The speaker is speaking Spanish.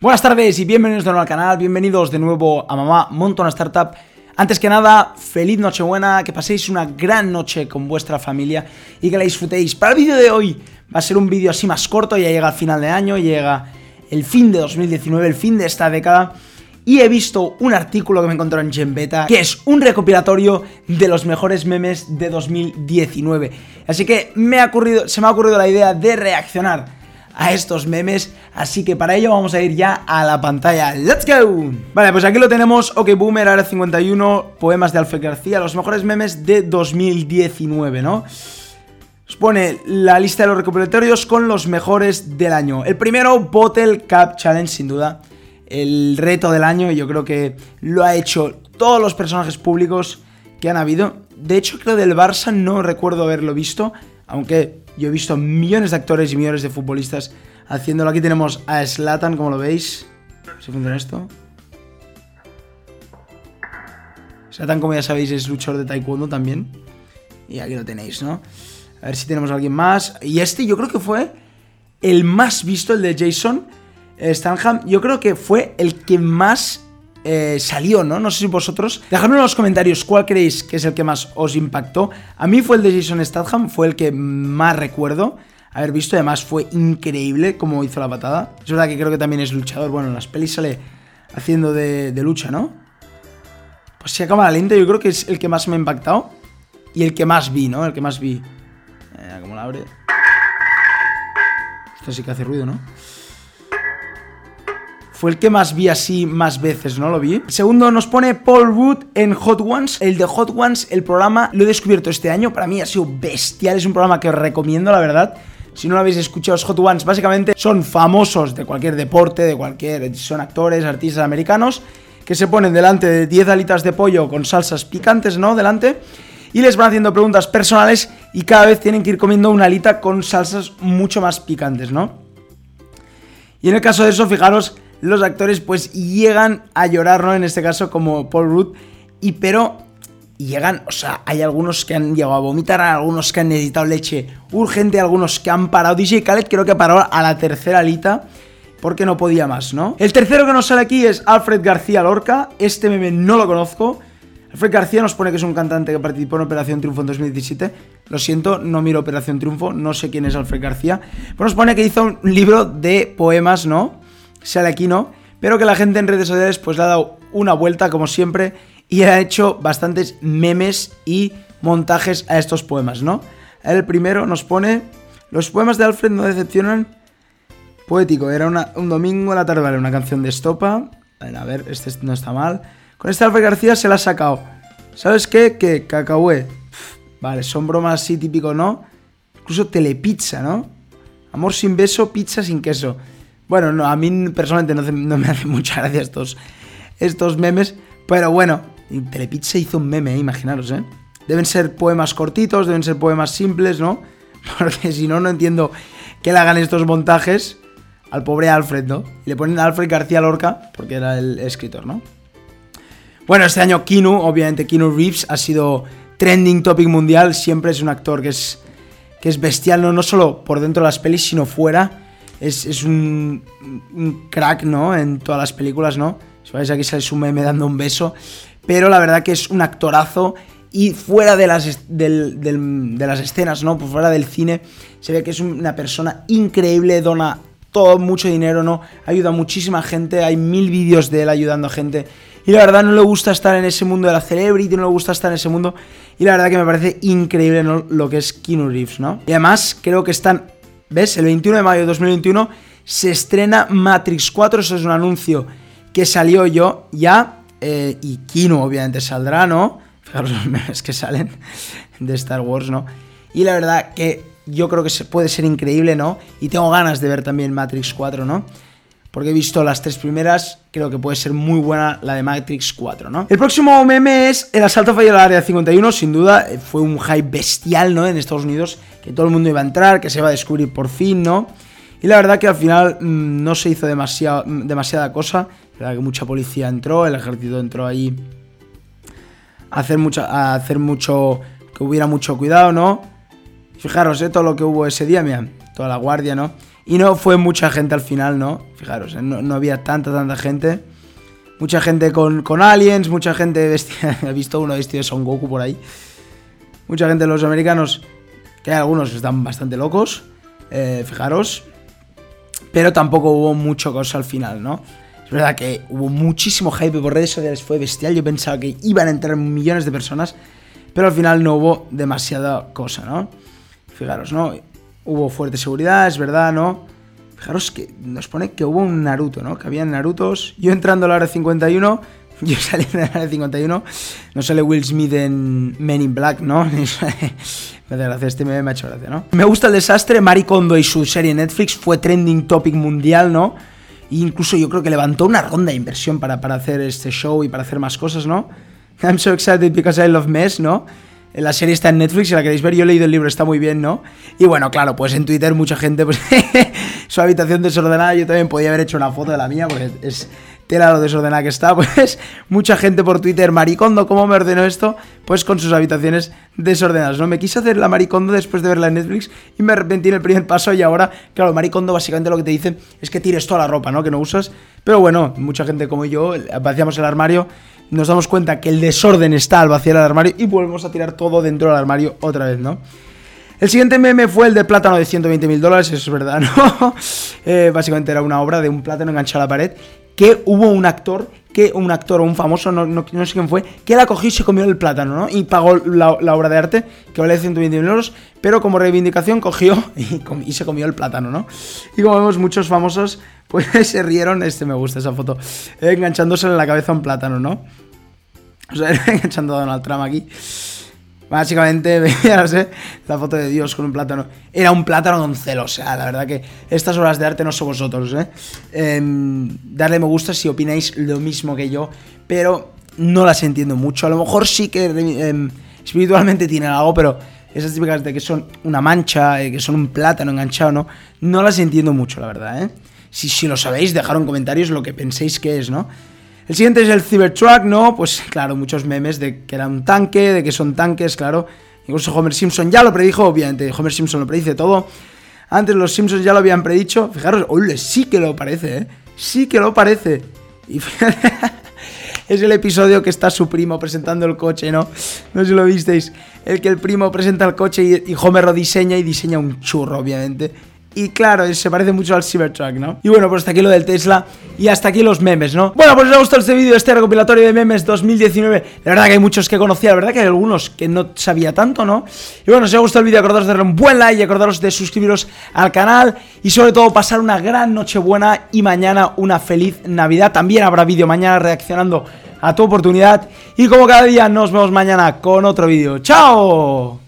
Buenas tardes y bienvenidos de nuevo al canal, bienvenidos de nuevo a Mamá Monta una Startup. Antes que nada, feliz Nochebuena, que paséis una gran noche con vuestra familia y que la disfrutéis. Para el vídeo de hoy va a ser un vídeo así más corto, ya llega el final de año, llega el fin de 2019, el fin de esta década. Y he visto un artículo que me encontró en Genbeta, que es un recopilatorio de los mejores memes de 2019. Así que me ha ocurrido, se me ha ocurrido la idea de reaccionar a estos memes, así que para ello vamos a ir ya a la pantalla. ¡Let's go! Vale, pues aquí lo tenemos, OK Boomer, Área 51, poemas de Alfred García, los mejores memes de 2019, ¿no? Os pone la lista de los recopilatorios con los mejores del año. El primero, Bottle Cup Challenge, sin duda. El reto del año, yo creo que lo ha hecho todos los personajes públicos que han habido. De hecho, creo del Barça no recuerdo haberlo visto, aunque yo he visto millones de actores y millones de futbolistas haciéndolo. Aquí tenemos a Slatan, como lo veis. ¿Se funciona esto? Slatan, como ya sabéis, es luchador de taekwondo también. Y aquí lo tenéis, ¿no? A ver si tenemos a alguien más. Y este yo creo que fue el más visto, el de Jason Stanham. Yo creo que fue el que más eh, salió, ¿no? No sé si vosotros. Dejadme en los comentarios cuál creéis que es el que más os impactó. A mí fue el de Jason Statham, fue el que más recuerdo haber visto. Además, fue increíble cómo hizo la patada. Es verdad que creo que también es luchador. Bueno, en las pelis sale haciendo de, lucha, ¿no? Pues si acaba la lenta, yo creo que es el que más me ha impactado. Y el que más vi, ¿no? El que más vi. Eh, ¿Cómo la abre? Esto sí que hace ruido, ¿no? Fue el que más vi así más veces, ¿no? Lo vi. Segundo nos pone Paul Wood en Hot Ones. El de Hot Ones, el programa, lo he descubierto este año. Para mí ha sido bestial. Es un programa que os recomiendo, la verdad. Si no lo habéis escuchado, los Hot Ones básicamente son famosos de cualquier deporte, de cualquier... Son actores, artistas americanos que se ponen delante de 10 alitas de pollo con salsas picantes, ¿no? Delante. Y les van haciendo preguntas personales y cada vez tienen que ir comiendo una alita con salsas mucho más picantes, ¿no? Y en el caso de eso, fijaros los actores pues llegan a llorar, ¿no? En este caso como Paul Rudd, y pero llegan, o sea, hay algunos que han llegado a vomitar, algunos que han necesitado leche urgente, algunos que han parado. DJ Khaled creo que paró a la tercera alita porque no podía más, ¿no? El tercero que nos sale aquí es Alfred García Lorca, este meme no lo conozco. Alfred García nos pone que es un cantante que participó en Operación Triunfo en 2017. Lo siento, no miro Operación Triunfo, no sé quién es Alfred García. Pero nos pone que hizo un libro de poemas, ¿no? Sale aquí no, pero que la gente en redes sociales pues le ha dado una vuelta como siempre y ha hecho bastantes memes y montajes a estos poemas, ¿no? El primero nos pone, los poemas de Alfred no decepcionan, poético, era un domingo a la tarde, vale, una canción de estopa, a ver, este no está mal, con este Alfred García se la ha sacado, ¿sabes qué? Que cacahué, vale, son bromas así típico, ¿no? Incluso telepizza, ¿no? Amor sin beso, pizza sin queso. Bueno, no, a mí personalmente no, me hacen mucha gracia estos, estos memes, pero bueno, Telepizza hizo un meme, ¿eh? imaginaros, ¿eh? Deben ser poemas cortitos, deben ser poemas simples, ¿no? Porque si no, no entiendo que le hagan estos montajes al pobre Alfred, ¿no? Y le ponen a Alfred García Lorca, porque era el escritor, ¿no? Bueno, este año Kinu, obviamente Kinu Reeves ha sido trending topic mundial, siempre es un actor que es, que es bestial, ¿no? no solo por dentro de las pelis, sino fuera es, un, crack, ¿no? En todas las películas, ¿no? Si veis aquí sale su meme dando un beso. Pero la verdad que es un actorazo. Y fuera de las, de las escenas, ¿no? Pues fuera del cine, se ve que es una persona increíble, dona todo, mucho dinero, ¿no? Ayuda a muchísima gente, hay mil vídeos de él ayudando a gente. Y la verdad no le gusta estar en ese mundo de la celebrity, no le gusta estar en ese mundo. Y la verdad que me parece increíble ¿no? lo que es Keanu Reeves, ¿no? Y además creo que están ¿Ves? El 21 de mayo de 2021 se estrena Matrix 4. Eso es un anuncio que salió yo ya. Eh, y Kino, obviamente, saldrá, ¿no? Fijaros los memes que salen de Star Wars, ¿no? Y la verdad que yo creo que puede ser increíble, ¿no? Y tengo ganas de ver también Matrix 4, ¿no? Porque he visto las tres primeras, creo que puede ser muy buena la de Matrix 4, ¿no? El próximo meme es el asalto fallido al área 51, sin duda, eh, fue un hype bestial, ¿no? En Estados Unidos, que todo el mundo iba a entrar, que se iba a descubrir por fin, ¿no? Y la verdad que al final mm, no se hizo mm, demasiada cosa, la verdad que mucha policía entró, el ejército entró ahí a hacer, mucho, a hacer mucho, que hubiera mucho cuidado, ¿no? Fijaros, ¿eh? Todo lo que hubo ese día, mira, toda la guardia, ¿no? Y no fue mucha gente al final, ¿no? Fijaros, ¿eh? no, había tanta, tanta gente. Mucha gente con, con aliens, mucha gente vestida... He visto uno vestido de Son Goku por ahí. Mucha gente de los americanos, que algunos están bastante locos, eh, fijaros. Pero tampoco hubo mucho cosa al final, ¿no? Es verdad que hubo muchísimo hype por redes sociales, fue bestial. Yo pensaba que iban a entrar millones de personas, pero al final no hubo demasiada cosa, ¿no? Fijaros, ¿no? Hubo fuerte seguridad, es verdad, ¿no? Fijaros que nos pone que hubo un Naruto, ¿no? Que había Narutos. Yo entrando a la hora 51, yo salí de la hora 51, no sale Will Smith en Men in Black, ¿no? me hace gracia, este me ha hecho gracia, ¿no? Me gusta el desastre, Maricondo y su serie Netflix fue trending topic mundial, ¿no? incluso yo creo que levantó una ronda de inversión para, para hacer este show y para hacer más cosas, ¿no? I'm so excited because I love mess, ¿no? La serie está en Netflix, si la queréis ver, yo he leído el libro, está muy bien, ¿no? Y bueno, claro, pues en Twitter mucha gente, pues su habitación desordenada, yo también podía haber hecho una foto de la mía, porque es tela lo desordenada que está, pues mucha gente por Twitter, maricondo, ¿cómo me ordenó esto? Pues con sus habitaciones desordenadas, ¿no? Me quise hacer la maricondo después de verla en Netflix y me arrepentí en el primer paso y ahora, claro, maricondo básicamente lo que te dice es que tires toda la ropa, ¿no? Que no usas, pero bueno, mucha gente como yo, vaciamos el armario, nos damos cuenta que el desorden está al vaciar el armario y volvemos a tirar todo dentro del armario otra vez, ¿no? El siguiente meme fue el de plátano de 120 mil dólares, es verdad, ¿no? Eh, básicamente era una obra de un plátano enganchado a la pared que hubo un actor, que un actor o un famoso, no, no, sé quién fue, que la cogió y se comió el plátano, ¿no? Y pagó la, obra de arte, que vale 120 mil euros, pero como reivindicación cogió y, se comió el plátano, ¿no? Y como vemos, muchos famosos, pues se rieron, este me gusta esa foto, enganchándose en la cabeza un plátano, ¿no? O sea, enganchando a Donald Trump aquí. Básicamente, no sé, la foto de Dios con un plátano. Era un plátano con celo, o sea, la verdad que estas obras de arte no son vosotros, ¿eh? Em, darle me gusta si opináis lo mismo que yo, pero no las entiendo mucho. A lo mejor sí que em, espiritualmente tienen algo, pero esas típicas de que son una mancha, que son un plátano enganchado, ¿no? No las entiendo mucho, la verdad, ¿eh? Si, si lo sabéis, dejad en comentarios lo que penséis que es, ¿no? El siguiente es el Cybertruck, ¿no? Pues claro, muchos memes de que era un tanque, de que son tanques, claro. Incluso Homer Simpson ya lo predijo, obviamente. Homer Simpson lo predice todo. Antes los Simpsons ya lo habían predicho. Fijaros, oye, sí que lo parece, ¿eh? Sí que lo parece. Y es el episodio que está su primo presentando el coche, ¿no? No sé si lo visteis. El que el primo presenta el coche y, y Homer lo diseña y diseña un churro, obviamente. Y claro, se parece mucho al Cybertruck, ¿no? Y bueno, pues hasta aquí lo del Tesla y hasta aquí los memes, ¿no? Bueno, pues os ha gustado este vídeo, este recopilatorio de memes 2019. La verdad que hay muchos que conocía, la verdad que hay algunos que no sabía tanto, ¿no? Y bueno, si os ha gustado el vídeo, acordaros de darle un buen like y acordaros de suscribiros al canal y sobre todo pasar una gran noche buena y mañana una feliz Navidad. También habrá vídeo mañana reaccionando a tu oportunidad. Y como cada día, nos vemos mañana con otro vídeo. ¡Chao!